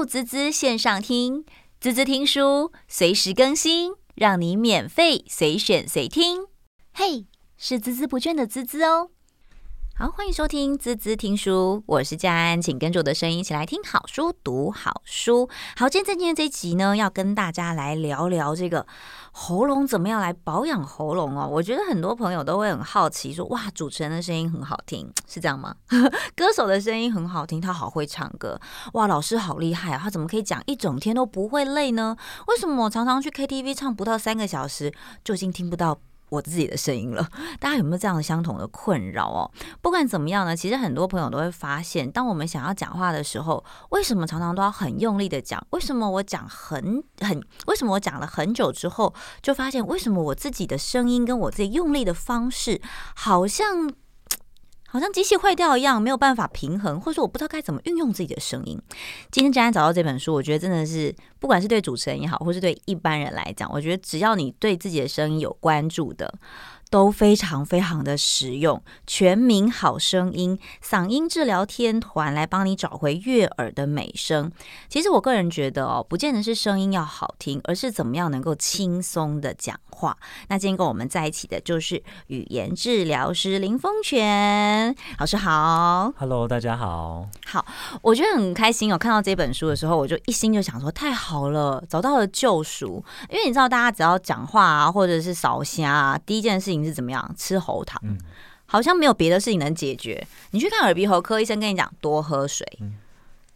入滋滋线上听，滋滋听书随时更新，让你免费随选随听。嘿，是孜孜不倦的滋滋哦。好，欢迎收听滋滋听书，我是佳安，请跟着我的声音一起来听好书，读好书。好，今天在今天这一集呢，要跟大家来聊聊这个喉咙怎么样来保养喉咙哦。我觉得很多朋友都会很好奇说，哇，主持人的声音很好听，是这样吗？歌手的声音很好听，他好会唱歌，哇，老师好厉害啊，他怎么可以讲一整天都不会累呢？为什么我常常去 KTV 唱不到三个小时就已经听不到我自己的声音了，大家有没有这样相同的困扰哦？不管怎么样呢，其实很多朋友都会发现，当我们想要讲话的时候，为什么常常都要很用力的讲？为什么我讲很很？为什么我讲了很久之后，就发现为什么我自己的声音跟我自己用力的方式好像？好像机器坏掉一样，没有办法平衡，或者说我不知道该怎么运用自己的声音。今天既然找到这本书，我觉得真的是，不管是对主持人也好，或是对一般人来讲，我觉得只要你对自己的声音有关注的。都非常非常的实用，全民好声音嗓音治疗天团来帮你找回悦耳的美声。其实我个人觉得哦，不见得是声音要好听，而是怎么样能够轻松的讲话。那今天跟我们在一起的就是语言治疗师林峰泉老师好，Hello，大家好。好，我觉得很开心哦，看到这本书的时候，我就一心就想说，太好了，找到了救赎。因为你知道，大家只要讲话啊，或者是扫虾啊，第一件事情。你是怎么样吃喉糖？嗯，好像没有别的事情能解决。你去看耳鼻喉科医生，跟你讲多喝水。嗯，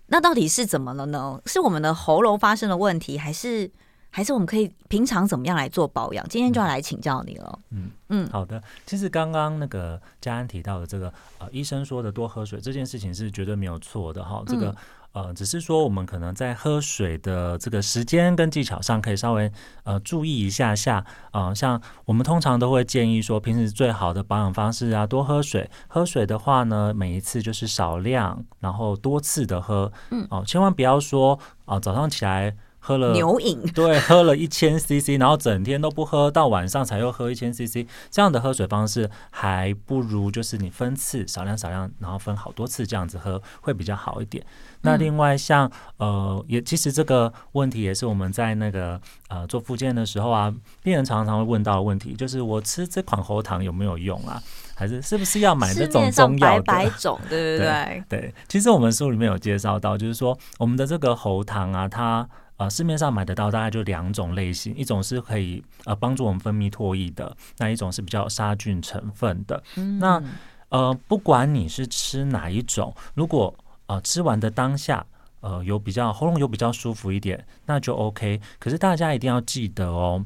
那到底是怎么了呢？是我们的喉咙发生了问题，还是还是我们可以平常怎么样来做保养？今天就要来请教你了。嗯嗯，好的。其实刚刚那个佳安提到的这个呃，医生说的多喝水这件事情是绝对没有错的哈。这个。嗯呃，只是说我们可能在喝水的这个时间跟技巧上，可以稍微呃注意一下下。呃，像我们通常都会建议说，平时最好的保养方式啊，多喝水。喝水的话呢，每一次就是少量，然后多次的喝。嗯，哦，千万不要说啊，呃，早上起来。喝了牛饮，对，喝了一千 CC，然后整天都不喝，到晚上才又喝一千 CC，这样的喝水方式还不如就是你分次少量少量，然后分好多次这样子喝会比较好一点。那另外像呃，也其实这个问题也是我们在那个呃做复健的时候啊，病人常常会问到的问题，就是我吃这款喉糖有没有用啊？还是是不是要买这种中药的？百百种，对对对对。其实我们书里面有介绍到，就是说我们的这个喉糖啊，它。呃，市面上买得到大概就两种类型，一种是可以呃帮助我们分泌唾液的，那一种是比较杀菌成分的。嗯、那呃，不管你是吃哪一种，如果呃吃完的当下呃有比较喉咙有比较舒服一点，那就 OK。可是大家一定要记得哦，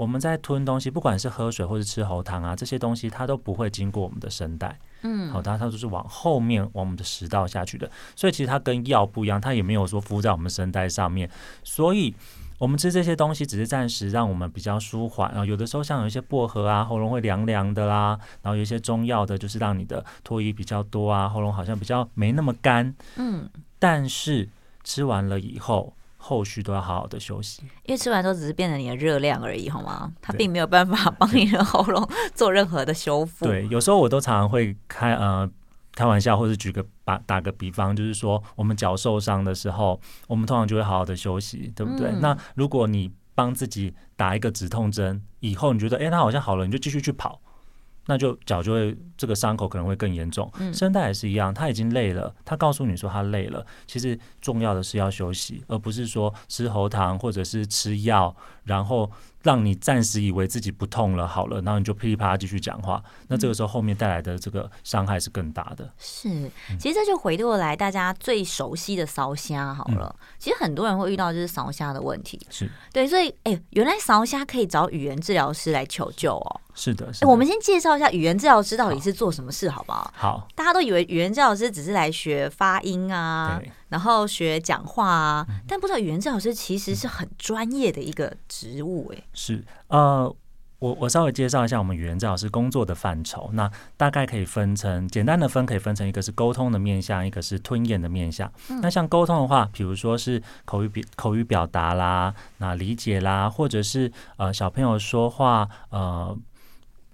我们在吞东西，不管是喝水或是吃喉糖啊，这些东西它都不会经过我们的声带。嗯，好，它它都是往后面往我们的食道下去的，所以其实它跟药不一样，它也没有说敷在我们声带上面，所以我们吃这些东西只是暂时让我们比较舒缓啊。有的时候像有一些薄荷啊，喉咙会凉凉的啦，然后有一些中药的，就是让你的唾液比较多啊，喉咙好像比较没那么干。嗯，但是吃完了以后。后续都要好好的休息，因为吃完之后只是变成你的热量而已，好吗？它并没有办法帮你的喉咙做任何的修复。对，有时候我都常常会开呃开玩笑，或是举个把打个比方，就是说我们脚受伤的时候，我们通常就会好好的休息，对不对？嗯、那如果你帮自己打一个止痛针，以后你觉得哎，它好像好了，你就继续去跑。那就脚就会这个伤口可能会更严重，声带也是一样，他已经累了，他告诉你说他累了，其实重要的是要休息，而不是说吃喉糖或者是吃药，然后。让你暂时以为自己不痛了，好了，然后你就噼里啪啦继续讲话，那这个时候后面带来的这个伤害是更大的。是，其实这就回过来大家最熟悉的烧虾好了。嗯、其实很多人会遇到就是烧虾的问题，是对，所以哎、欸，原来烧虾可以找语言治疗师来求救哦。是的，是的。欸、我们先介绍一下语言治疗师到底是做什么事，好不好？好，大家都以为语言治疗师只是来学发音啊。然后学讲话啊，但不知道语言治疗师其实是很专业的一个职务哎。是呃，我我稍微介绍一下我们语言治疗师工作的范畴。那大概可以分成简单的分，可以分成一个是沟通的面向，一个是吞咽的面向。那像沟通的话，比如说是口语表口语表达啦，那理解啦，或者是呃小朋友说话呃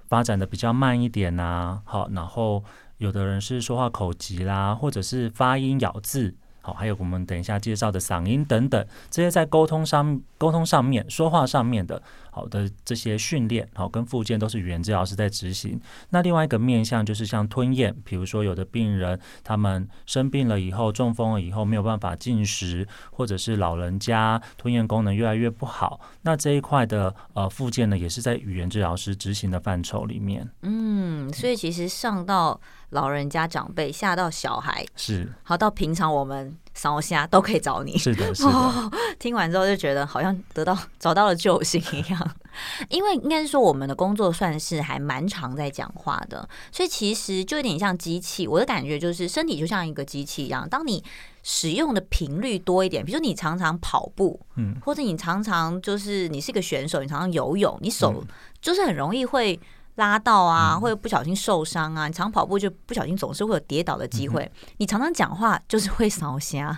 发展的比较慢一点呐，好，然后有的人是说话口疾啦，或者是发音咬字。好，还有我们等一下介绍的嗓音等等，这些在沟通上、沟通上面、说话上面的。好的，这些训练好跟复健都是语言治疗师在执行。那另外一个面向就是像吞咽，比如说有的病人他们生病了以后，中风了以后没有办法进食，或者是老人家吞咽功能越来越不好，那这一块的呃复健呢，也是在语言治疗师执行的范畴里面。嗯，所以其实上到老人家长辈，下到小孩，是好到平常我们。烧虾都可以找你，是的，是的。哦，听完之后就觉得好像得到找到了救星一样，因为应该是说我们的工作算是还蛮常在讲话的，所以其实就有点像机器。我的感觉就是身体就像一个机器一样，当你使用的频率多一点，比如说你常常跑步，嗯，或者你常常就是你是一个选手，你常常游泳，你手就是很容易会。拉到啊，或者不小心受伤啊！你常跑步就不小心总是会有跌倒的机会。你常常讲话就是会烧声。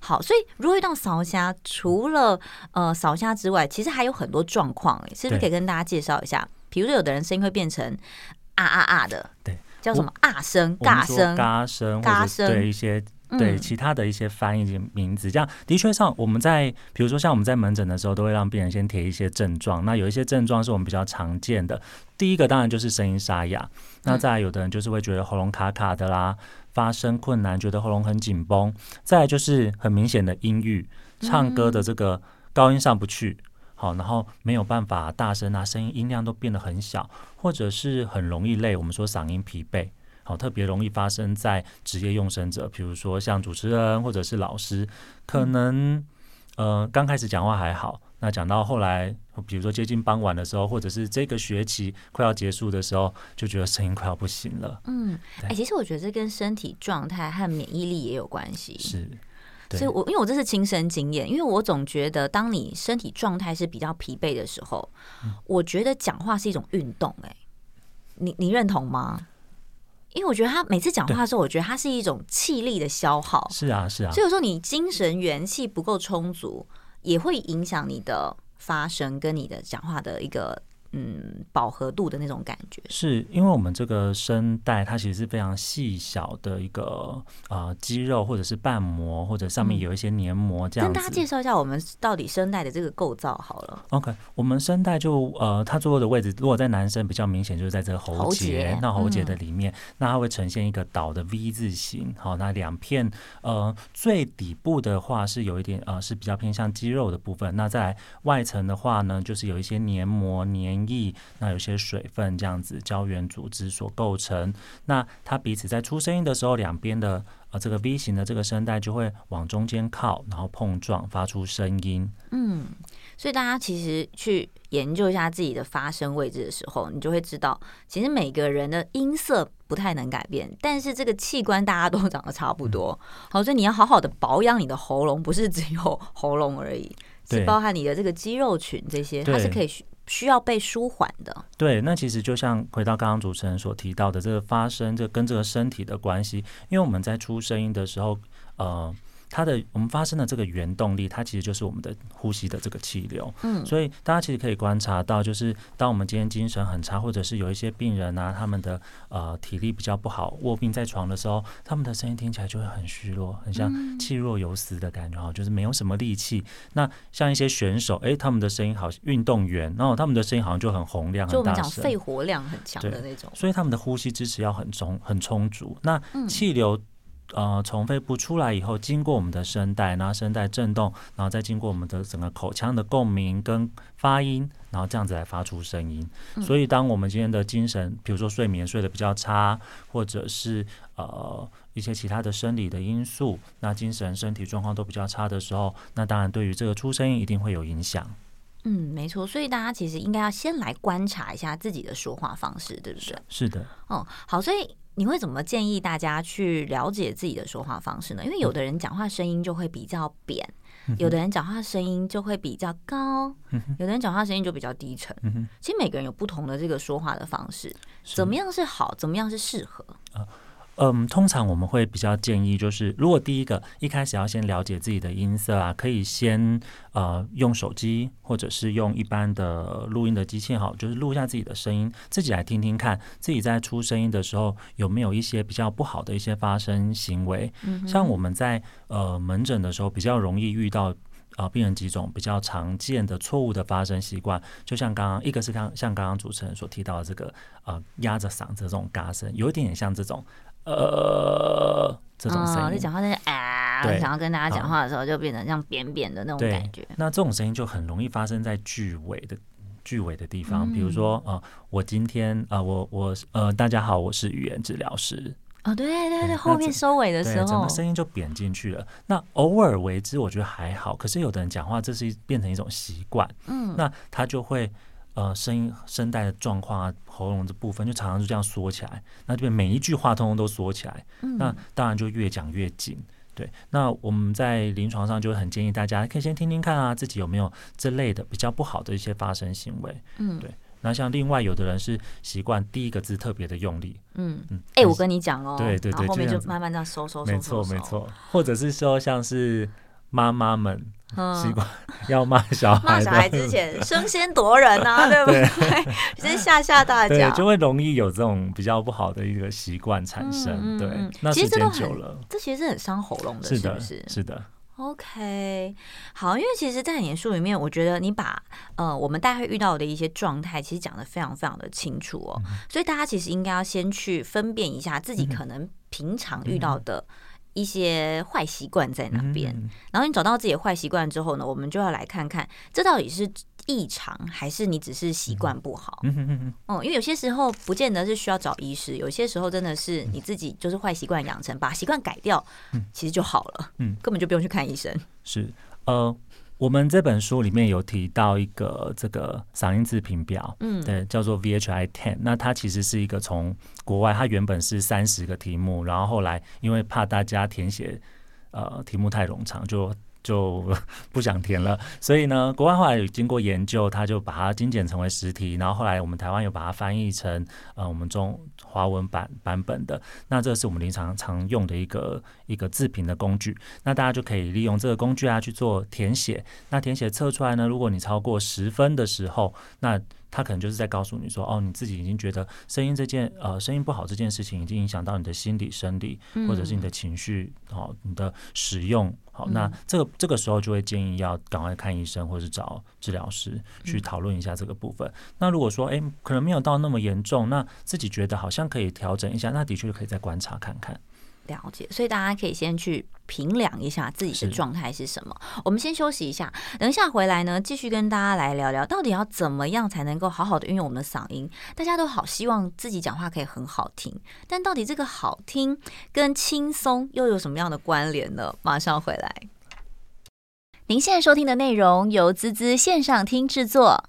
好，所以如果遇到扫瞎，除了呃扫瞎之外，其实还有很多状况，是不是可以跟大家介绍一下？比如说，有的人声音会变成啊啊啊的，对，叫什么啊声、嘎声、嘎声、嘎声，对一些。对其他的一些翻译名字，这样的确上我们在，比如说像我们在门诊的时候，都会让病人先贴一些症状。那有一些症状是我们比较常见的，第一个当然就是声音沙哑。那再来有的人就是会觉得喉咙卡卡的啦，发声困难，觉得喉咙很紧绷。再来就是很明显的音域，唱歌的这个高音上不去，好，然后没有办法大声啊，声音音量都变得很小，或者是很容易累。我们说嗓音疲惫。好，特别容易发生在职业用声者，比如说像主持人或者是老师，可能呃刚开始讲话还好，那讲到后来，比如说接近傍晚的时候，或者是这个学期快要结束的时候，就觉得声音快要不行了。嗯，哎、欸，其实我觉得这跟身体状态和免疫力也有关系。是，所以我因为我这是亲身经验，因为我总觉得当你身体状态是比较疲惫的时候，嗯、我觉得讲话是一种运动、欸。哎，你你认同吗？因为我觉得他每次讲话的时候，我觉得他是一种气力的消耗。是啊，是啊。所以有时候你精神元气不够充足，也会影响你的发声跟你的讲话的一个。嗯，饱和度的那种感觉，是因为我们这个声带它其实是非常细小的一个呃肌肉，或者是瓣膜，或者上面有一些黏膜这样子。跟大家介绍一下我们到底声带的这个构造好了。OK，我们声带就呃它坐落的位置，如果在男生比较明显，就是在这个喉结，那喉结的里面，那它会呈现一个倒的 V 字形。好，那两片呃最底部的话是有一点呃是比较偏向肌肉的部分，那在外层的话呢，就是有一些黏膜黏。液，那有些水分这样子胶原组织所构成，那它彼此在出声音的时候，两边的呃这个 V 型的这个声带就会往中间靠，然后碰撞发出声音。嗯，所以大家其实去研究一下自己的发声位置的时候，你就会知道，其实每个人的音色不太能改变，但是这个器官大家都长得差不多。好，所以你要好好的保养你的喉咙，不是只有喉咙而已，是包含你的这个肌肉群这些，它是可以。需要被舒缓的。对，那其实就像回到刚刚主持人所提到的，这个发声，这跟这个身体的关系，因为我们在出声音的时候，呃。它的我们发生的这个原动力，它其实就是我们的呼吸的这个气流。嗯，所以大家其实可以观察到，就是当我们今天精神很差，或者是有一些病人啊，他们的呃体力比较不好，卧病在床的时候，他们的声音听起来就会很虚弱，很像气若游丝的感觉，哈，就是没有什么力气。那像一些选手，哎，他们的声音好，运动员，然后他们的声音好像就很洪亮，很大声，就我们讲肺活量很强的那种。所以他们的呼吸支持要很充很充足。那气流。呃，从肺部出来以后，经过我们的声带，然后声带震动，然后再经过我们的整个口腔的共鸣跟发音，然后这样子来发出声音。所以，当我们今天的精神，比如说睡眠睡得比较差，或者是呃一些其他的生理的因素，那精神身体状况都比较差的时候，那当然对于这个出声音一定会有影响。嗯，没错。所以大家其实应该要先来观察一下自己的说话方式，对不对？是的。哦，好，所以。你会怎么建议大家去了解自己的说话方式呢？因为有的人讲话声音就会比较扁，有的人讲话声音就会比较高，有的人讲话声音就比较低沉。其实每个人有不同的这个说话的方式，怎么样是好，怎么样是适合？嗯，通常我们会比较建议，就是如果第一个一开始要先了解自己的音色啊，可以先呃用手机或者是用一般的录音的机器好，就是录一下自己的声音，自己来听听看，自己在出声音的时候有没有一些比较不好的一些发声行为。嗯，像我们在呃门诊的时候比较容易遇到啊、呃、病人几种比较常见的错误的发声习惯，就像刚刚一个是刚像刚刚主持人所提到的这个呃压着嗓子这种嘎声，有一点点像这种。呃，这种声音，你讲话那些啊，想要跟大家讲话的时候，就变成像扁扁的那种感觉。那这种声音就很容易发生在句尾的句尾的地方，比如说呃，我今天啊、呃，我我呃，大家好，我是语言治疗师。哦，对对对，后面收尾的时候，整个声音就扁进去了。那偶尔为之，我觉得还好。可是有的人讲话，这是变成一种习惯，嗯，那他就会。呃，声音声带的状况啊，喉咙的部分就常常就这样缩起来，那这边每一句话通通都缩起来，嗯、那当然就越讲越紧。对，那我们在临床上就会很建议大家可以先听听看啊，自己有没有这类的比较不好的一些发声行为。嗯，对。那像另外有的人是习惯第一个字特别的用力。嗯嗯。哎、欸，我跟你讲哦，对对对，后面就慢慢这样收收收。没错没错，或者是说像是妈妈们。习惯要骂小孩，骂小孩之前生先夺人啊，对不对？先吓吓大家，就会容易有这种比较不好的一个习惯产生。对，那时间久了，这其实是很伤喉咙的，是不是？是的。OK，好，因为其实，在你的书里面，我觉得你把呃我们大概会遇到的一些状态，其实讲的非常非常的清楚哦。所以大家其实应该要先去分辨一下自己可能平常遇到的。一些坏习惯在那边？然后你找到自己的坏习惯之后呢，我们就要来看看这到底是异常还是你只是习惯不好。嗯，因为有些时候不见得是需要找医师，有些时候真的是你自己就是坏习惯养成，把习惯改掉，其实就好了。嗯，根本就不用去看医生。是，呃。我们这本书里面有提到一个这个嗓音自评表，嗯，对，叫做 VHI Ten。那它其实是一个从国外，它原本是三十个题目，然后后来因为怕大家填写呃题目太冗长，就。就不想填了，所以呢，国外后来有经过研究，他就把它精简成为十题，然后后来我们台湾有把它翻译成呃我们中华文版版本的，那这是我们临床常用的一个一个自评的工具，那大家就可以利用这个工具啊去做填写，那填写测出来呢，如果你超过十分的时候，那他可能就是在告诉你说，哦，你自己已经觉得声音这件呃声音不好这件事情已经影响到你的心理生理，或者是你的情绪，好、哦，你的使用，好，那这个这个时候就会建议要赶快看医生，或者是找治疗师去讨论一下这个部分。那如果说，哎，可能没有到那么严重，那自己觉得好像可以调整一下，那的确可以再观察看看。了解，所以大家可以先去评量一下自己的状态是什么。我们先休息一下，等一下回来呢，继续跟大家来聊聊，到底要怎么样才能够好好的运用我们的嗓音。大家都好希望自己讲话可以很好听，但到底这个好听跟轻松又有什么样的关联呢？马上回来。您现在收听的内容由滋滋线上听制作，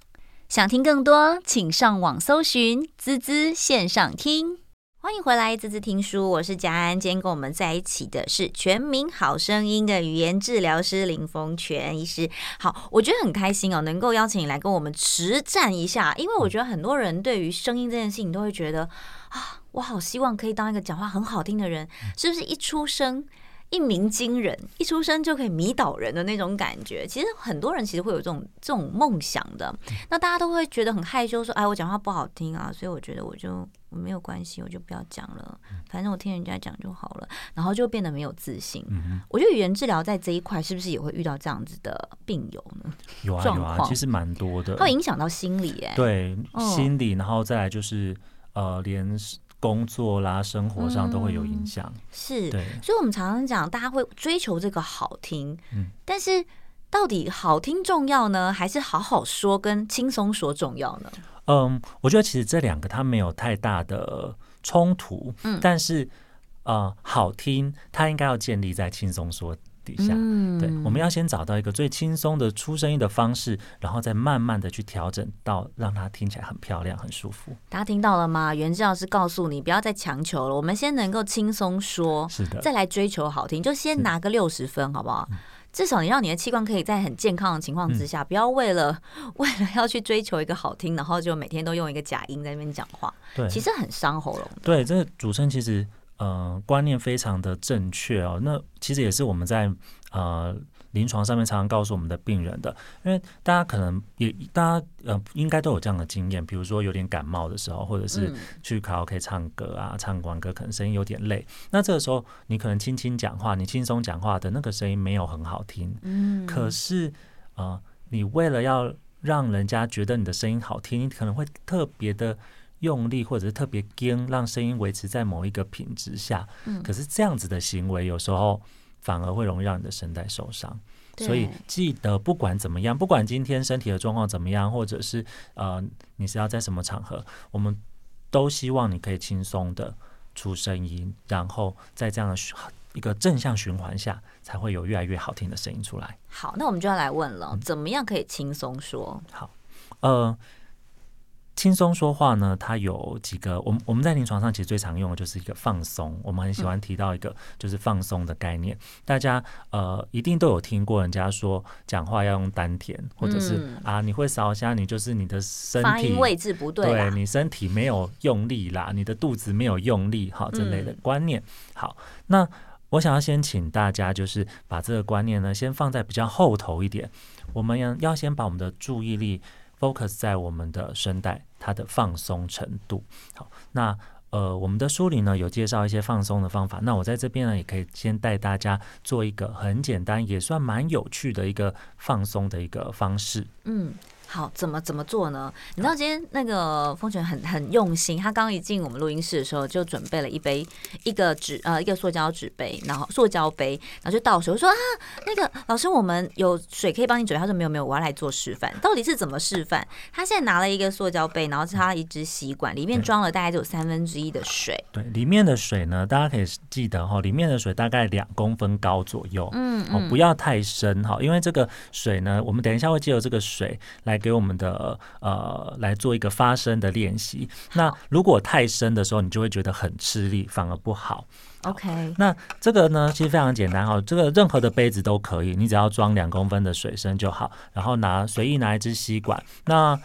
想听更多，请上网搜寻滋滋线上听。欢迎回来，滋滋听书，我是佳安。今天跟我们在一起的是全民好声音的语言治疗师林峰泉医师。好，我觉得很开心哦，能够邀请你来跟我们实战一下。因为我觉得很多人对于声音这件事情都会觉得啊，我好希望可以当一个讲话很好听的人，是不是一出生？一鸣惊人，一出生就可以迷倒人的那种感觉，其实很多人其实会有这种这种梦想的。那大家都会觉得很害羞，说：“哎，我讲话不好听啊。”所以我觉得我就我没有关系，我就不要讲了，反正我听人家讲就好了。然后就变得没有自信。嗯我觉得语言治疗在这一块是不是也会遇到这样子的病友呢？有啊，有啊，其实蛮多的。它会影响到心理，哎，对，心理，然后再来就是呃，连。工作啦，生活上都会有影响，嗯，是，对，所以，我们常常讲，大家会追求这个好听，嗯，但是到底好听重要呢，还是好好说跟轻松说重要呢？嗯，我觉得其实这两个它没有太大的冲突，嗯，但是呃，好听它应该要建立在轻松说。底下，嗯对，我们要先找到一个最轻松的出声音的方式，然后再慢慢的去调整到让它听起来很漂亮、很舒服。大家听到了吗？袁志老师告诉你，不要再强求了，我们先能够轻松说，是的，再来追求好听，就先拿个六十分，好不好？至少你让你的器官可以在很健康的情况之下，不要为了 为了要去追求一个好听，然后就每天都用一个假音在那边讲话，对，其实很伤喉咙。对，这个主声其实。呃观念非常的正确哦。那其实也是我们在呃。临床上面常常告诉我们的病人的，因为大家可能也大家呃应该都有这样的经验，比如说有点感冒的时候，或者是去卡拉 OK 唱歌啊，唱完歌可能声音有点累，那这个时候你可能轻轻讲话，你轻松讲话的那个声音没有很好听，嗯，可是呃你为了要让人家觉得你的声音好听，你可能会特别的用力，或者是特别硬，让声音维持在某一个品质下，嗯，可是这样子的行为有时候。反而会容易让你的声带受伤，所以记得不管怎么样，不管今天身体的状况怎么样，或者是呃你是要在什么场合，我们都希望你可以轻松的出声音，然后在这样的一个正向循环下，才会有越来越好听的声音出来。好，那我们就要来问了，怎么样可以轻松说？嗯、好，呃。轻松说话呢，它有几个，我们我们在临床上其实最常用的就是一个放松。我们很喜欢提到一个就是放松的概念。大家呃一定都有听过人家说讲话要用丹田，或者是、嗯、啊你会烧香，你就是你的身体位置不对，对你身体没有用力啦，你的肚子没有用力，好这类的观念。好，那我想要先请大家就是把这个观念呢先放在比较后头一点，我们要要先把我们的注意力。focus 在我们的声带，它的放松程度。好，那呃，我们的书里呢有介绍一些放松的方法。那我在这边呢，也可以先带大家做一个很简单，也算蛮有趣的一个放松的一个方式。嗯。好，怎么怎么做呢？你知道今天那个风泉很很用心，他刚一进我们录音室的时候就准备了一杯一个纸呃一个塑胶纸杯，然后塑胶杯，然后就倒水。我说啊，那个老师，我们有水可以帮你准备。他说没有没有，我要来做示范。到底是怎么示范？他现在拿了一个塑胶杯，然后插了一支吸管，里面装了大概只有三分之一的水。对，里面的水呢，大家可以记得哈，里面的水大概两公分高左右。嗯，哦，不要太深哈，因为这个水呢，我们等一下会借由这个水来。给我们的呃来做一个发声的练习。那如果太深的时候，你就会觉得很吃力，反而不好。OK，那这个呢，其实非常简单哈，这个任何的杯子都可以，你只要装两公分的水深就好，然后拿随意拿一支吸管。那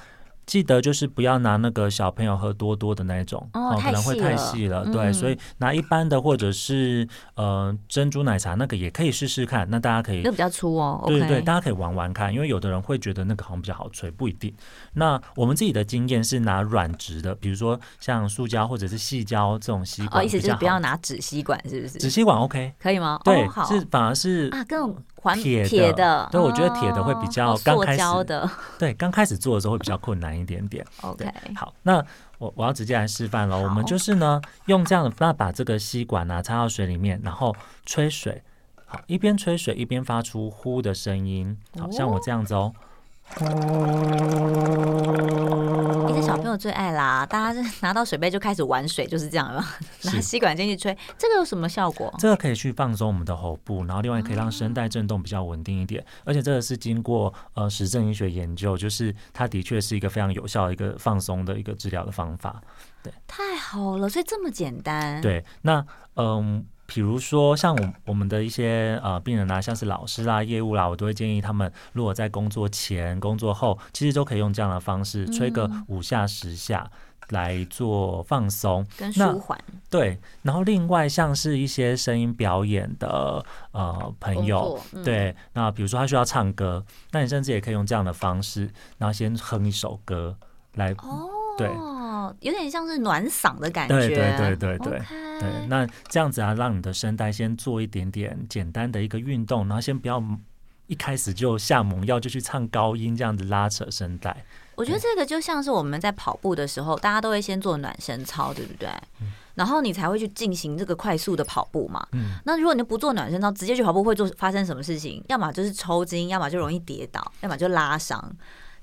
记得就是不要拿那个小朋友喝多多的那种，哦，可能会太细了。对，所以拿一般的或者是呃珍珠奶茶那个也可以试试看。那大家可以，那比较粗哦。对对对，大家可以玩玩看，因为有的人会觉得那个好像比较好吹，不一定。那我们自己的经验是拿软质的，比如说像塑胶或者是细胶这种吸管。哦，意思就是不要拿纸吸管，是不是？纸吸管 OK 可以吗？对，是反而是啊，更。铁铁的，对，我觉得铁的会比较刚开始，对，刚开始做的时候会比较困难一点点。OK，好，那我我要直接来示范了。我们就是呢，用这样的，那把这个吸管啊插到水里面，然后吹水，好，一边吹水一边发出呼的声音，好像我这样子哦。一些小朋友最爱啦，大家是拿到水杯就开始玩水，就是这样了。拿吸管进去吹，这个有什么效果？这个可以去放松我们的喉部，然后另外可以让声带震动比较稳定一点。嗯、而且这个是经过呃实证医学研究，就是它的确是一个非常有效的一个放松的一个治疗的方法。对，太好了，所以这么简单。对，那嗯。比如说，像我我们的一些呃病人啊，像是老师啦、业务啦，我都会建议他们，如果在工作前、工作后，其实都可以用这样的方式，吹个五下、十下来做放松。跟舒缓。对，然后另外像是一些声音表演的呃朋友，嗯、对，那比如说他需要唱歌，那你甚至也可以用这样的方式，然后先哼一首歌来，哦、对。有点像是暖嗓的感觉，对对对对对对。那这样子啊，让你的声带先做一点点简单的一个运动，然后先不要一开始就下猛药，就去唱高音，这样子拉扯声带。我觉得这个就像是我们在跑步的时候，大家都会先做暖身操，对不对？嗯、然后你才会去进行这个快速的跑步嘛。嗯。那如果你不做暖身操，直接去跑步，会做发生什么事情？要么就是抽筋，要么就容易跌倒，要么就拉伤。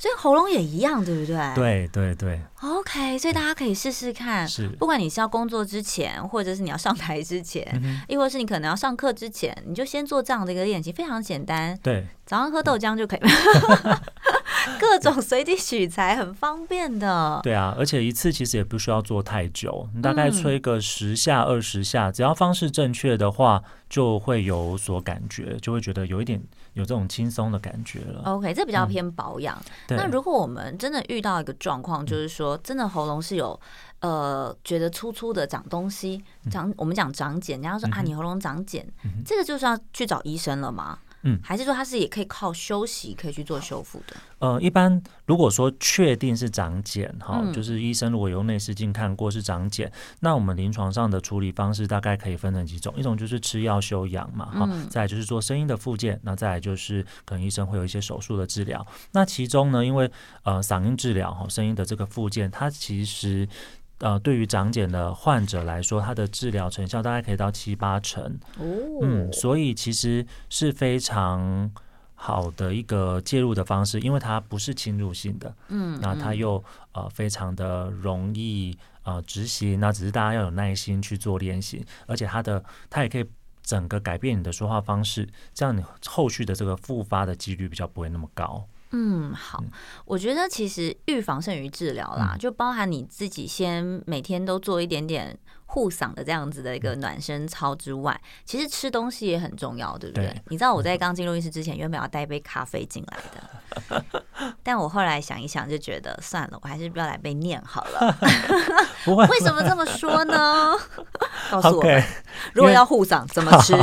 所以喉咙也一样，对不对？对对对。OK，所以大家可以试试看，是不管你是要工作之前，或者是你要上台之前，亦、嗯、或是你可能要上课之前，你就先做这样的一个练习，非常简单。对，早上喝豆浆就可以了，各种随机取材，很方便的。对啊，而且一次其实也不需要做太久，你大概吹个十下、二十下，嗯、只要方式正确的话，就会有所感觉，就会觉得有一点有这种轻松的感觉了。OK，这比较偏保养。嗯、那如果我们真的遇到一个状况，就是说真的喉咙是有呃觉得粗粗的长东西，长我们讲长茧，人家说啊你喉咙长茧，嗯、这个就是要去找医生了吗？嗯，还是说它是也可以靠休息可以去做修复的？呃，一般如果说确定是长茧哈，就是医生如果用内视镜看过是长茧，那我们临床上的处理方式大概可以分成几种，一种就是吃药休养嘛，哈，再来就是做声音的复健，那再来就是可能医生会有一些手术的治疗。那其中呢，因为呃嗓音治疗哈，声音的这个复健，它其实。呃，对于长茧的患者来说，它的治疗成效大概可以到七八成。哦，嗯，所以其实是非常好的一个介入的方式，因为它不是侵入性的。嗯，那它又呃非常的容易呃执行，那只是大家要有耐心去做练习，而且它的它也可以整个改变你的说话方式，这样你后续的这个复发的几率比较不会那么高。嗯，好，我觉得其实预防胜于治疗啦，嗯、就包含你自己先每天都做一点点护嗓的这样子的一个暖身操之外，其实吃东西也很重要，对不对？对，你知道我在刚进录音室之前，原本要带一杯咖啡进来的，但我后来想一想，就觉得算了，我还是不要来被念好了。为什么这么说呢？告诉我们，如果要护嗓怎么吃？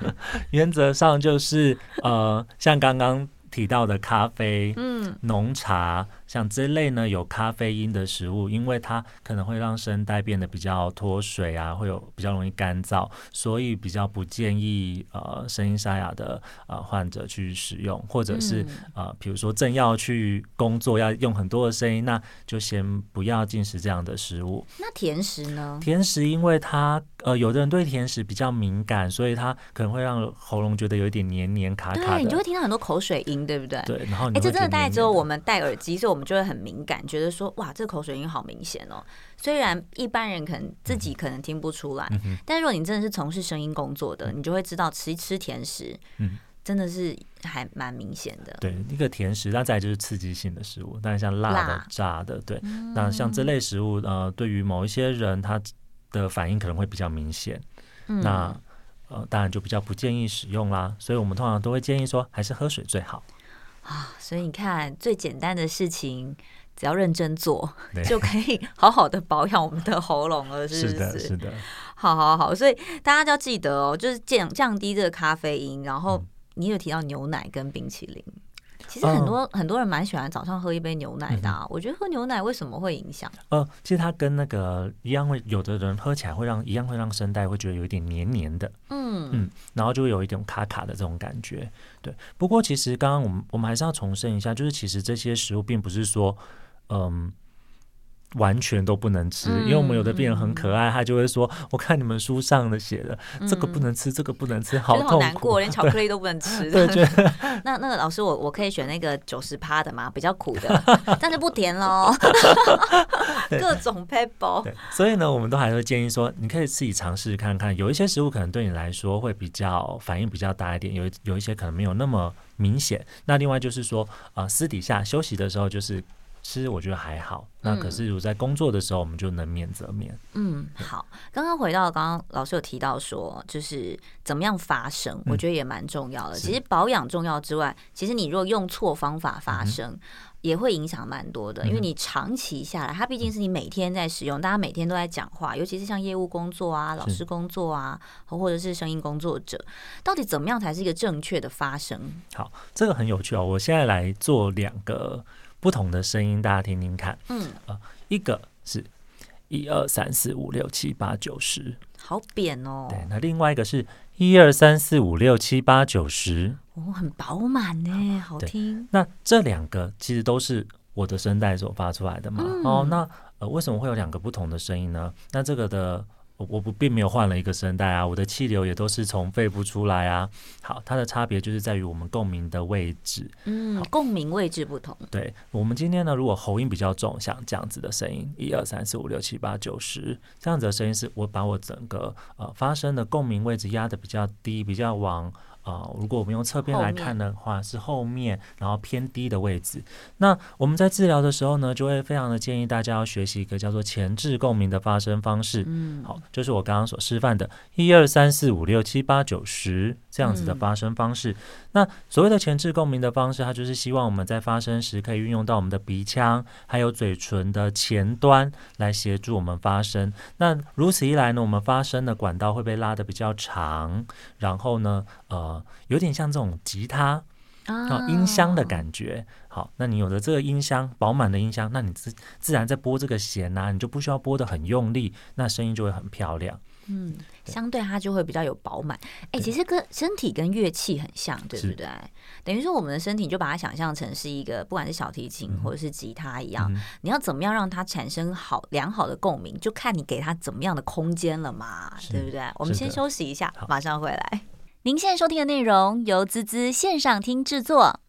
原则上就是呃，像刚刚。提到的咖啡、嗯，浓茶。像这类呢，有咖啡因的食物，因为它可能会让声带变得比较脱水啊，会有比较容易干燥，所以比较不建议呃声音沙哑的呃患者去使用，或者是呃比如说正要去工作要用很多的声音，那就先不要进食这样的食物。那甜食呢？甜食因为它呃有的人对甜食比较敏感，所以它可能会让喉咙觉得有一点黏黏卡卡的，对，你就会听到很多口水音，对不对？对，然后哎、欸，这真的戴之后我们戴耳机，所以我们。就会很敏感，觉得说哇，这个口水音好明显哦。虽然一般人可能自己可能听不出来，嗯、但如果你真的是从事声音工作的，嗯、你就会知道吃吃甜食，嗯，真的是还蛮明显的。对，一个甜食，那再就是刺激性的食物，但是像辣的、辣炸的，对，嗯、那像这类食物，呃，对于某一些人，他的反应可能会比较明显。嗯、那呃，当然就比较不建议使用啦。所以我们通常都会建议说，还是喝水最好。啊，所以你看，最简单的事情，只要认真做，就可以好好的保养我们的喉咙了，是不是？是的，是的。好好好，所以大家就要记得哦，就是降降低这个咖啡因，然后你有提到牛奶跟冰淇淋。其实很多、呃、很多人蛮喜欢早上喝一杯牛奶的、啊，嗯、我觉得喝牛奶为什么会影响？呃，其实它跟那个一样会，有的人喝起来会让一样会让声带会觉得有一点黏黏的，嗯嗯，然后就会有一点卡卡的这种感觉。对，不过其实刚刚我们我们还是要重申一下，就是其实这些食物并不是说，嗯。完全都不能吃，因为我们有的病人很可爱，他就会说：“我看你们书上的写的，这个不能吃，这个不能吃，好痛苦，难过，连 巧克力都不能吃。”对，那那个老师，我我可以选那个九十趴的吗？比较苦的，但是不甜喽。各种 pebble。对，所以呢，我们都还会建议说，你可以自己尝试看看，有一些食物可能对你来说会比较反应比较大一点，有有一些可能没有那么明显。那另外就是说，呃，私底下休息的时候就是。吃我觉得还好，那可是如果在工作的时候，我们就能免则免。嗯，好。刚刚回到刚刚老师有提到说，就是怎么样发声，我觉得也蛮重要的。其实保养重要之外，其实你如果用错方法发声，也会影响蛮多的。因为你长期下来，它毕竟是你每天在使用，大家每天都在讲话，尤其是像业务工作啊、老师工作啊，或者是声音工作者，到底怎么样才是一个正确的发声？好，这个很有趣哦。我现在来做两个。不同的声音，大家听听看。嗯，呃，一个是一二三四五六七八九十，好扁哦。对，那另外一个是一二三四五六七八九十，哦，很饱满呢，好听。那这两个其实都是我的声带所发出来的嘛。嗯、哦，那呃，为什么会有两个不同的声音呢？那这个的。我不并没有换了一个声带啊，我的气流也都是从肺部出来啊。好，它的差别就是在于我们共鸣的位置。嗯，共鸣位置不同。对，我们今天呢，如果喉音比较重，像这样子的声音，一二三四五六七八九十，这样子的声音是我把我整个呃发声的共鸣位置压的比较低，比较往呃，如果我们用侧边来看的话，是后面，然后偏低的位置。那我们在治疗的时候呢，就会非常的建议大家要学习一个叫做前置共鸣的发声方式。嗯，好，就是我刚刚所示范的，一二三四五六七八九十这样子的发声方式。嗯、那所谓的前置共鸣的方式，它就是希望我们在发声时可以运用到我们的鼻腔还有嘴唇的前端来协助我们发声。那如此一来呢，我们发声的管道会被拉得比较长，然后呢，呃。有点像这种吉他啊，音箱的感觉。好，那你有了这个音箱，饱满的音箱，那你自自然在拨这个弦啊，你就不需要拨的很用力，那声音就会很漂亮。嗯，相对它就会比较有饱满。哎、欸，其实跟身体跟乐器很像，对不对？等于说我们的身体就把它想象成是一个，不管是小提琴或者是吉他一样，嗯、你要怎么样让它产生好良好的共鸣，就看你给它怎么样的空间了嘛，对不对？我们先休息一下，马上回来。您现在收听的内容由滋滋线上听制作。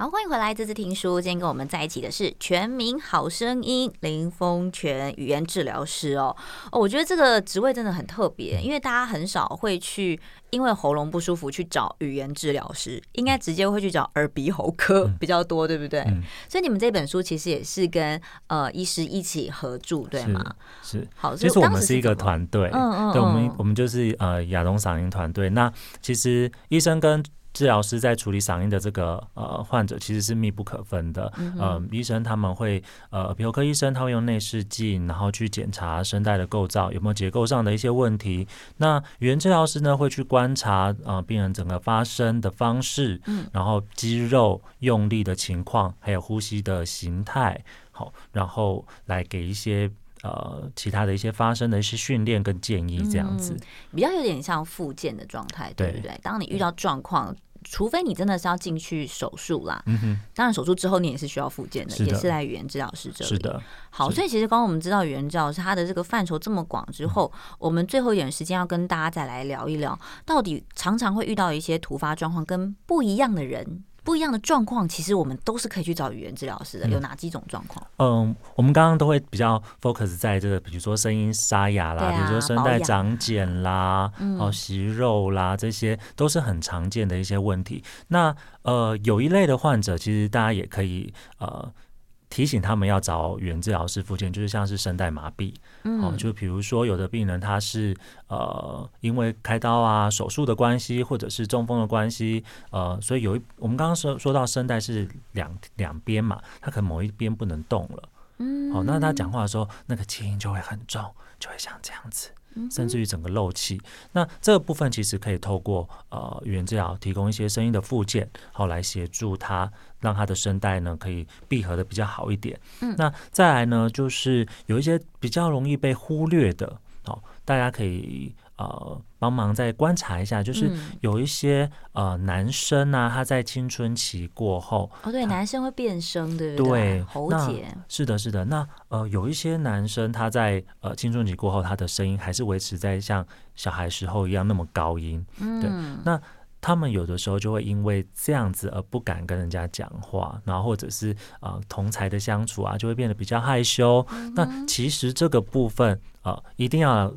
好，欢迎回来，这次听书。今天跟我们在一起的是全民好声音林峰全语言治疗师哦。哦，我觉得这个职位真的很特别，因为大家很少会去因为喉咙不舒服去找语言治疗师，应该直接会去找耳鼻喉科比较多，嗯、对不对？嗯、所以你们这本书其实也是跟呃医师一起合著，对吗？是。是好，其实我们是一个团队，嗯嗯，对，我们我们就是呃亚东嗓音团队。那其实医生跟治疗师在处理嗓音的这个呃患者其实是密不可分的。嗯，呃，医生他们会呃耳鼻喉科医生他会用内视镜，然后去检查声带的构造有没有结构上的一些问题。那语言治疗师呢会去观察呃病人整个发声的方式，嗯，然后肌肉用力的情况，还有呼吸的形态，好，然后来给一些呃其他的一些发声的一些训练跟建议，这样子，嗯，比较有点像复健的状态，对不对？对，当你遇到状况。除非你真的是要进去手术啦，嗯哼，当然手术之后你也是需要复健的，是的，也是来语言治疗师这里。是的，好，所以其实刚刚我们知道语言治疗师他的这个范畴这么广之后，嗯、我们最后一点时间要跟大家再来聊一聊，到底常常会遇到一些突发状况跟不一样的人。不一样的状况，其实我们都是可以去找语言治疗师的。有哪几种状况？嗯，我们刚刚都会比较 focus 在这个，比如说声音沙哑啦，啊、比如说声带长茧啦，哦息肉啦，这些都是很常见的一些问题。那呃，有一类的患者，其实大家也可以呃。提醒他们要找语言治疗师附近，就是像是声带麻痹，嗯、哦，就比如说有的病人他是呃因为开刀啊、手术的关系，或者是中风的关系，呃，所以有一我们刚刚说说到声带是两两边嘛，他可能某一边不能动了，嗯，好、哦，那他讲话的时候那个气音就会很重，就会像这样子。甚至于整个漏气，那这个部分其实可以透过呃语言治疗提供一些声音的附件，好来协助他，让他的声带呢可以闭合的比较好一点。嗯，那再来呢，就是有一些比较容易被忽略的，好，大家可以。呃，帮忙再观察一下，就是有一些、嗯、呃男生呢、啊，他在青春期过后，哦，对，男生会变声，对不对？对，喉结，是的，是的。那呃，有一些男生他在呃青春期过后，他的声音还是维持在像小孩时候一样那么高音。嗯，对。那他们有的时候就会因为这样子而不敢跟人家讲话，然后或者是呃同才的相处啊，就会变得比较害羞。嗯、那其实这个部分呃，一定要。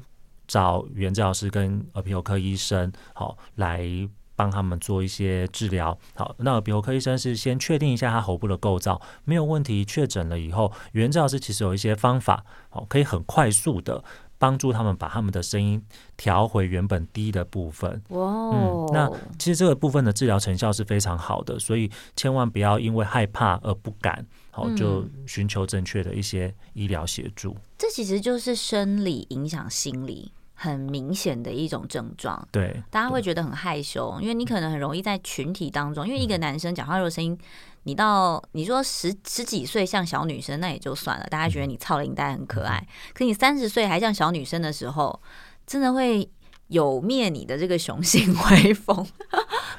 找语言治疗师跟耳鼻喉科医生，好来帮他们做一些治疗。好，那耳鼻喉科医生是先确定一下他喉部的构造没有问题，确诊了以后，语言治疗师其实有一些方法，好可以很快速的帮助他们把他们的声音调回原本低的部分。嗯，那其实这个部分的治疗成效是非常好的，所以千万不要因为害怕而不敢，好就寻求正确的一些医疗协助。嗯、这其实就是生理影响心理。很明显的一种症状，对，大家会觉得很害羞，因为你可能很容易在群体当中，因为一个男生讲话如果声音，你到你说十十几岁像小女生那也就算了，大家觉得你操领带很可爱，可你三十岁还像小女生的时候，真的会。有灭你的这个雄性 威风，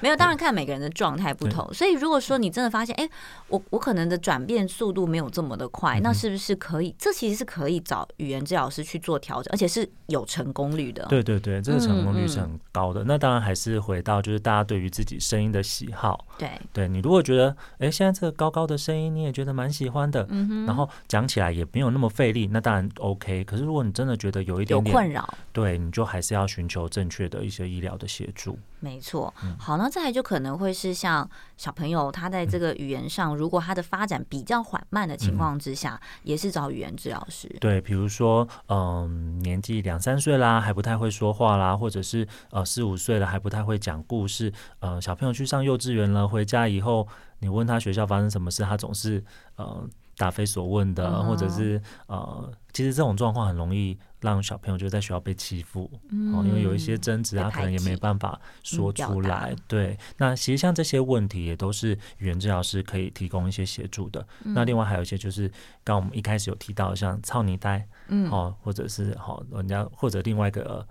没有，当然看每个人的状态不同。所以如果说你真的发现，哎，我我可能的转变速度没有这么的快，那是不是可以？这其实是可以找语言治疗师去做调整，而且是有成功率的。对对对，这个成功率是很高的。那当然还是回到就是大家对于自己声音的喜好。对，对你如果觉得，哎，现在这个高高的声音你也觉得蛮喜欢的，然后讲起来也没有那么费力，那当然 OK。可是如果你真的觉得有一点点有困扰，对，你就还是要寻求。正确的一些医疗的协助。没错，好，那再来就可能会是像小朋友，他在这个语言上，如果他的发展比较缓慢的情况之下，也是找语言治疗师。对，比如说，嗯，年纪两三岁啦，还不太会说话啦，或者是呃四五岁了还不太会讲故事，呃，小朋友去上幼稚园了，回家以后，你问他学校发生什么事，他总是呃。答非所问的，或者是呃，其实这种状况很容易让小朋友就在学校被欺负，嗯、哦，因为有一些争执，他可能也没办法说出来。嗯、对，那其实像这些问题也都是语言治疗师可以提供一些协助的。嗯、那另外还有一些就是，刚我们一开始有提到，像操泥呆，嗯，哦，或者是好、哦、人家或者另外一个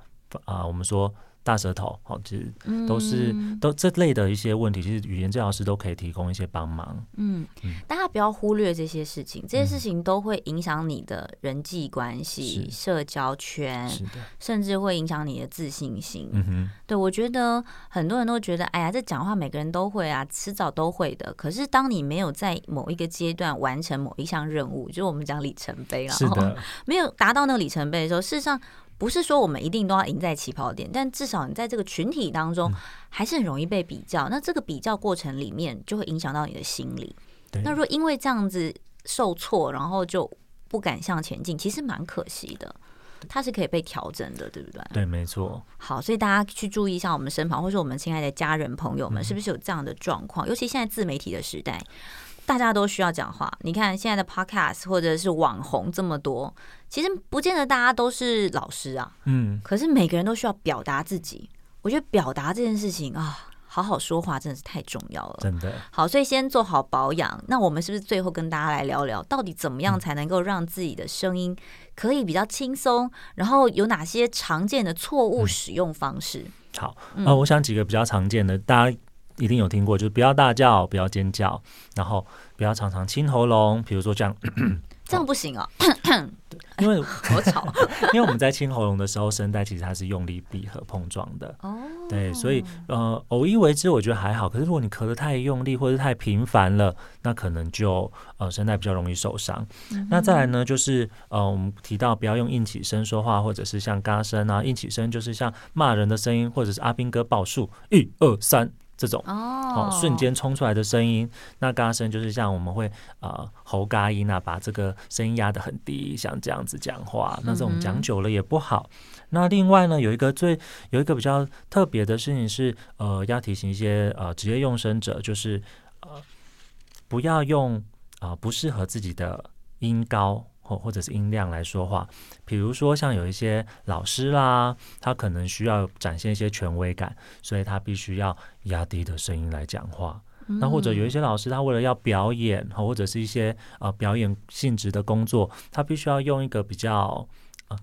啊、呃，我们说。大舌头，好，其实都是、嗯、都这类的一些问题，其实语言治疗师都可以提供一些帮忙。嗯，嗯，大家不要忽略这些事情，这些事情都会影响你的人际关系、嗯、社交圈，是的，甚至会影响你的自信心。嗯哼，对，我觉得很多人都觉得，哎呀，这讲话每个人都会啊，迟早都会的。可是当你没有在某一个阶段完成某一项任务，就是我们讲里程碑了，是的，没有达到那个里程碑的时候，事实上。不是说我们一定都要赢在起跑点，但至少你在这个群体当中还是很容易被比较。那这个比较过程里面就会影响到你的心理。那如果因为这样子受挫，然后就不敢向前进，其实蛮可惜的。它是可以被调整的，对不对？对，没错。好，所以大家去注意一下我们身旁，或者我们亲爱的家人朋友们，是不是有这样的状况？尤其现在自媒体的时代。大家都需要讲话。你看现在的 podcast 或者是网红这么多，其实不见得大家都是老师啊。嗯，可是每个人都需要表达自己。我觉得表达这件事情啊，好好说话真的是太重要了。真的。好，所以先做好保养。那我们是不是最后跟大家来聊聊，到底怎么样才能够让自己的声音可以比较轻松？然后有哪些常见的错误使用方式？嗯、好，呃，我想几个比较常见的，大家。一定有听过，就是不要大叫，不要尖叫，然后不要常常清喉咙，比如说这样，这样不行哦，因为好吵，因为我们在清喉咙的时候，声带其实它是用力闭合碰撞的，哦，对，所以呃，偶一为之，我觉得还好。可是如果你咳得太用力或者太频繁了，那可能就呃声带比较容易受伤。嗯、那再来呢，就是呃，我们提到不要用硬起声说话，或者是像嘎声啊，硬起声就是像骂人的声音，或者是阿兵哥报数一二三。这种哦，瞬间冲出来的声音，那嘎声就是像我们会呃喉嘎音啊，把这个声音压得很低，像这样子讲话，那这种讲久了也不好。那另外呢，有一个最有一个比较特别的事情是，呃，要提醒一些呃职业用声者，就是呃不要用啊、呃、不适合自己的音高。或或者是音量来说话，比如说像有一些老师啦，他可能需要展现一些权威感，所以他必须要压低的声音来讲话。嗯、那或者有一些老师，他为了要表演，或者是一些呃表演性质的工作，他必须要用一个比较。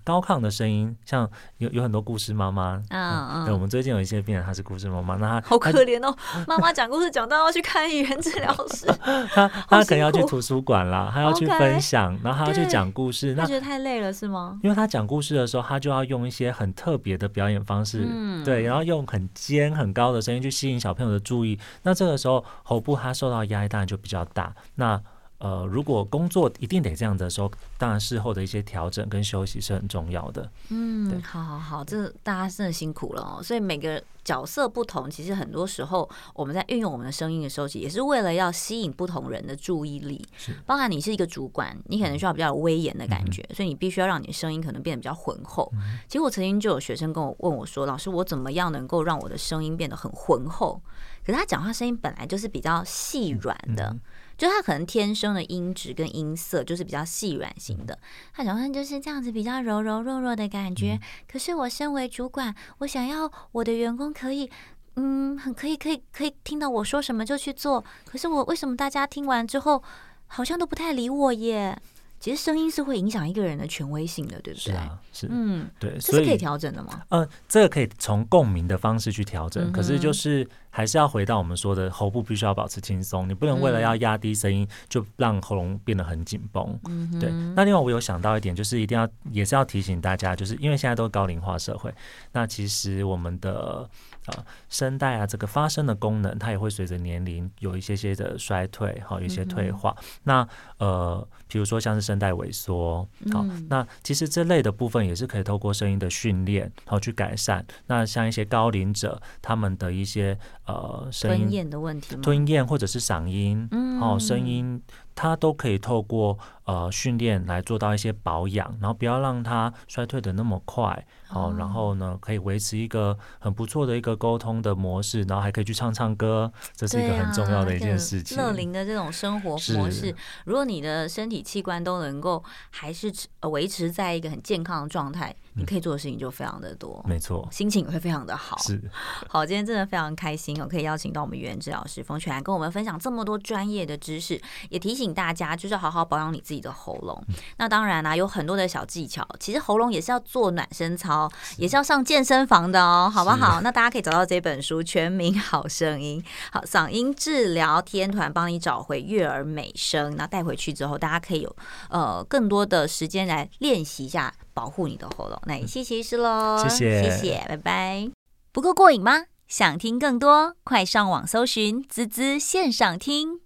高亢的声音，像有有很多故事妈妈，嗯嗯，嗯对，我们最近有一些病人，她是故事妈妈，那她好可怜哦，妈妈讲故事讲到要去看语言治疗师，她她可能要去图书馆啦，她要去分享.然后她要去讲故事，她觉得太累了是吗？因为她讲故事的时候，她就要用一些很特别的表演方式，嗯，对，然后用很尖很高的声音去吸引小朋友的注意，那这个时候喉部它受到压力当然就比较大，那。呃，如果工作一定得这样的时候，当然事后的一些调整跟休息是很重要的。嗯，好好好，这大家真的辛苦了哦。所以每个角色不同，其实很多时候我们在运用我们的声音的时候，也是为了要吸引不同人的注意力。是，包含你是一个主管，你可能需要比较有威严的感觉，嗯、所以你必须要让你的声音可能变得比较浑厚。嗯、其实我曾经就有学生跟我问我说：“老师，我怎么样能够让我的声音变得很浑厚？”可是他讲话声音本来就是比较细软的。嗯嗯就他可能天生的音质跟音色就是比较细软型的，他讲话就是这样子比较柔柔弱弱的感觉。可是我身为主管，我想要我的员工可以，嗯，很可以可以可以听到我说什么就去做。可是我为什么大家听完之后好像都不太理我耶？其实声音是会影响一个人的权威性的，对不对？是啊，是，嗯，对，这是可以调整的吗？呃，这个可以从共鸣的方式去调整，嗯、可是就是还是要回到我们说的喉部必须要保持轻松，你不能为了要压低声音就让喉咙变得很紧绷。嗯，对。那另外我有想到一点，就是一定要也是要提醒大家，就是因为现在都是高龄化社会，那其实我们的呃声带啊这个发声的功能，它也会随着年龄有一些些的衰退，好，有一些退化。嗯、那呃，比如说像是声带萎缩，好，那其实这类的部分也是可以透过声音的训练，然后去改善。那像一些高龄者，他们的一些呃，声音吞咽的问题？吞咽或者是嗓音，嗯，哦，声音。它都可以透过呃训练来做到一些保养，然后不要让它衰退的那么快，好、哦，然后呢可以维持一个很不错的一个沟通的模式，然后还可以去唱唱歌，这是一个很重要的一件事情。乐龄的这种生活模式，如果你的身体器官都能够还是呃维持在一个很健康的状态，你可以做的事情就非常的多，没错，心情也会非常的好。是，好，今天真的非常开心哦，可以邀请到我们语言治疗师冯全来跟我们分享这么多专业的知识，也提醒。大家就是好好保养你自己的喉咙。那当然啦、啊，有很多的小技巧。其实喉咙也是要做暖身操，也是要上健身房的哦，好不好？那大家可以找到这本书《全民好声音》，好嗓音治疗天团帮你找回悦耳美声。那带回去之后，大家可以有呃更多的时间来练习一下保护你的喉咙。那也谢谢医师喽，谢谢，谢谢，拜拜。不够过瘾吗？想听更多，快上网搜寻“滋滋线上听”。